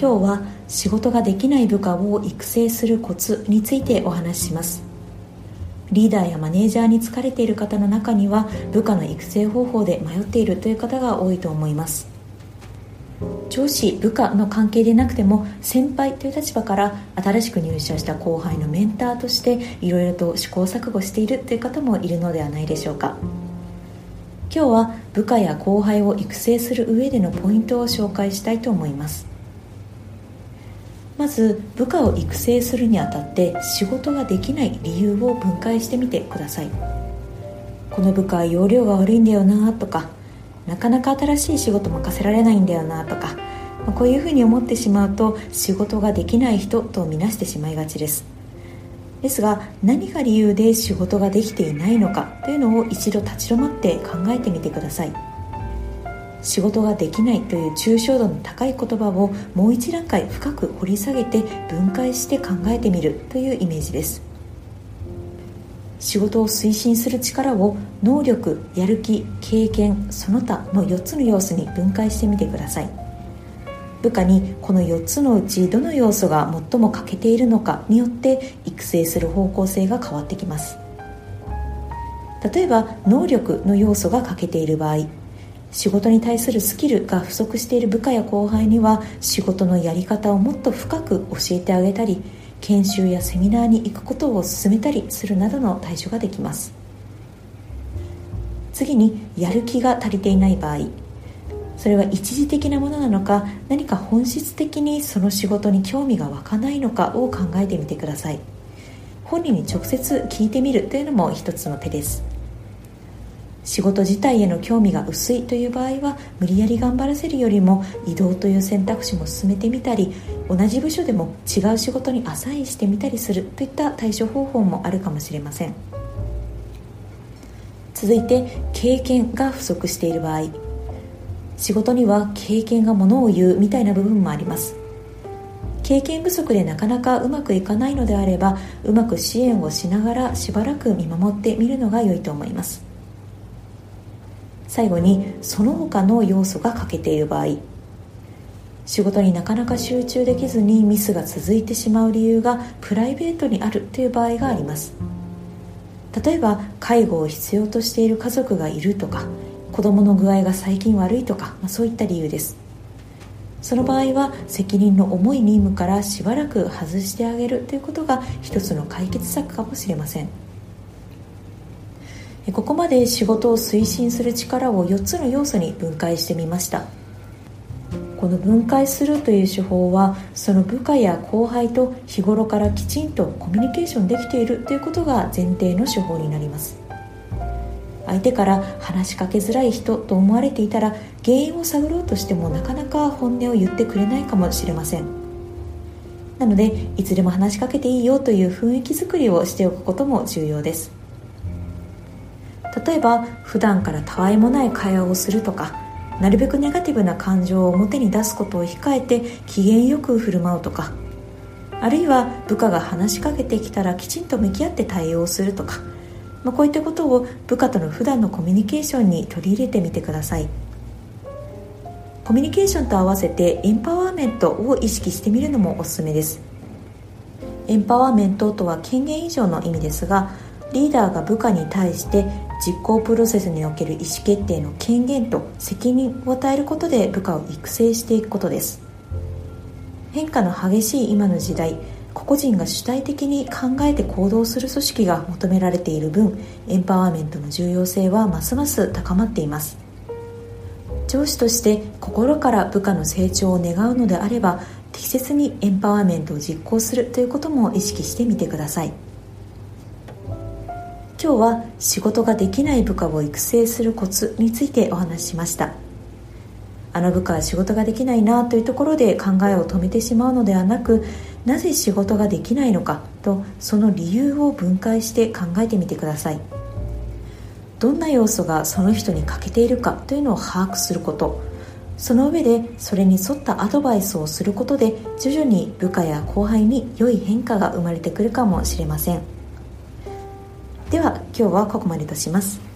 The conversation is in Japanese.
今日は仕事ができない部下を育成するコツについてお話しします。リーダーやマネージャーに疲れている方の中には部下の育成方法で迷っているという方が多いと思います。上司部下の関係でなくても先輩という立場から新しく入社した後輩のメンターとしていろいろと試行錯誤しているという方もいるのではないでしょうか。今日は部下や後輩を育成する上でのポイントを紹介したいと思います。まず部下を育成するにあたって仕事ができない理由を分解してみてください。この部下は容量が悪いんだよなとかなかなか新しい仕事任せられないんだよなとかこういうふうに思ってしまうと仕事ができない人とみなしてしまいがちです。ですが何が理由で仕事ができていないのかというのを一度立ち止まって考えてみてください。仕事ができないという抽象度の高い言葉をもう一段階深く掘り下げて分解して考えてみるというイメージです。仕事を推進する力を能力やる気経験その他の4つの要素に分解してみてください。部下にこの4つのうちどの要素が最も欠けているのかによって育成する方向性が変わってきます。例えば能力の要素が欠けている場合仕事に対するスキルが不足している部下や後輩には仕事のやり方をもっと深く教えてあげたり研修やセミナーに行くことを勧めたりするなどの対処ができます。次にやる気が足りていない場合それは一時的なものなのか何か本質的にその仕事に興味が湧かないのかを考えてみてください。本人に直接聞いてみるというのも一つの手です。仕事自体への興味が薄いという場合は無理やり頑張らせるよりも移動という選択肢も進めてみたり同じ部署でも違う仕事にアサインしてみたりするといった対処方法もあるかもしれません。続いて経験が不足している場合。仕事には経験がものを言うみたいな部分もあります。経験不足でなかなかうまくいかないのであればうまく支援をしながらしばらく見守ってみるのが良いと思います。最後にその他の要素が欠けている場合。仕事になかなか集中できずにミスが続いてしまう理由がプライベートにあるという場合があります。例えば介護を必要としている家族がいるとか子供の具合が最近悪いとか、まあ、そういった理由です。その場合は責任の重い任務からしばらく外してあげるということが一つの解決策かもしれません。ここまで仕事を推進する力を4つの要素に分解してみました。この分解するという手法はその部下や後輩と日頃からきちんとコミュニケーションできているということが前提の手法になります。相手から話しかけづらい人と思われていたら原因を探ろうとしてもなかなか本音を言ってくれないかもしれません。なのでいつでも話しかけていいよという雰囲気づくりをしておくことも重要です。例えば普段からたわいもない会話をするとかなるべくネガティブな感情を表に出すことを控えて機嫌よく振る舞うとかあるいは部下が話しかけてきたらきちんと向き合って対応するとか、まあ、こういったことを部下との普段のコミュニケーションに取り入れてみてください。コミュニケーションと合わせてエンパワーメントを意識してみるのもおすすめです。エンパワーメントとは権限以上の意味ですがリーダーが部下に対して実行プロセスにおける意思決定の権限と責任を与えることで部下を育成していくことです。変化の激しい今の時代個々人が主体的に考えて行動する組織が求められている分エンパワーメントの重要性はますます高まっています。上司として心から部下の成長を願うのであれば適切にエンパワーメントを実行するということも意識してみてください。今日は仕事ができない部下を育成するコツについてお話ししました。あの部下は仕事ができないなというところで考えを止めてしまうのではなくなぜ仕事ができないのかとその理由を分解して考えてみてください。どんな要素がその人に欠けているかというのを把握すること。その上でそれに沿ったアドバイスをすることで徐々に部下や後輩に良い変化が生まれてくるかもしれません。では今日はここまでとします。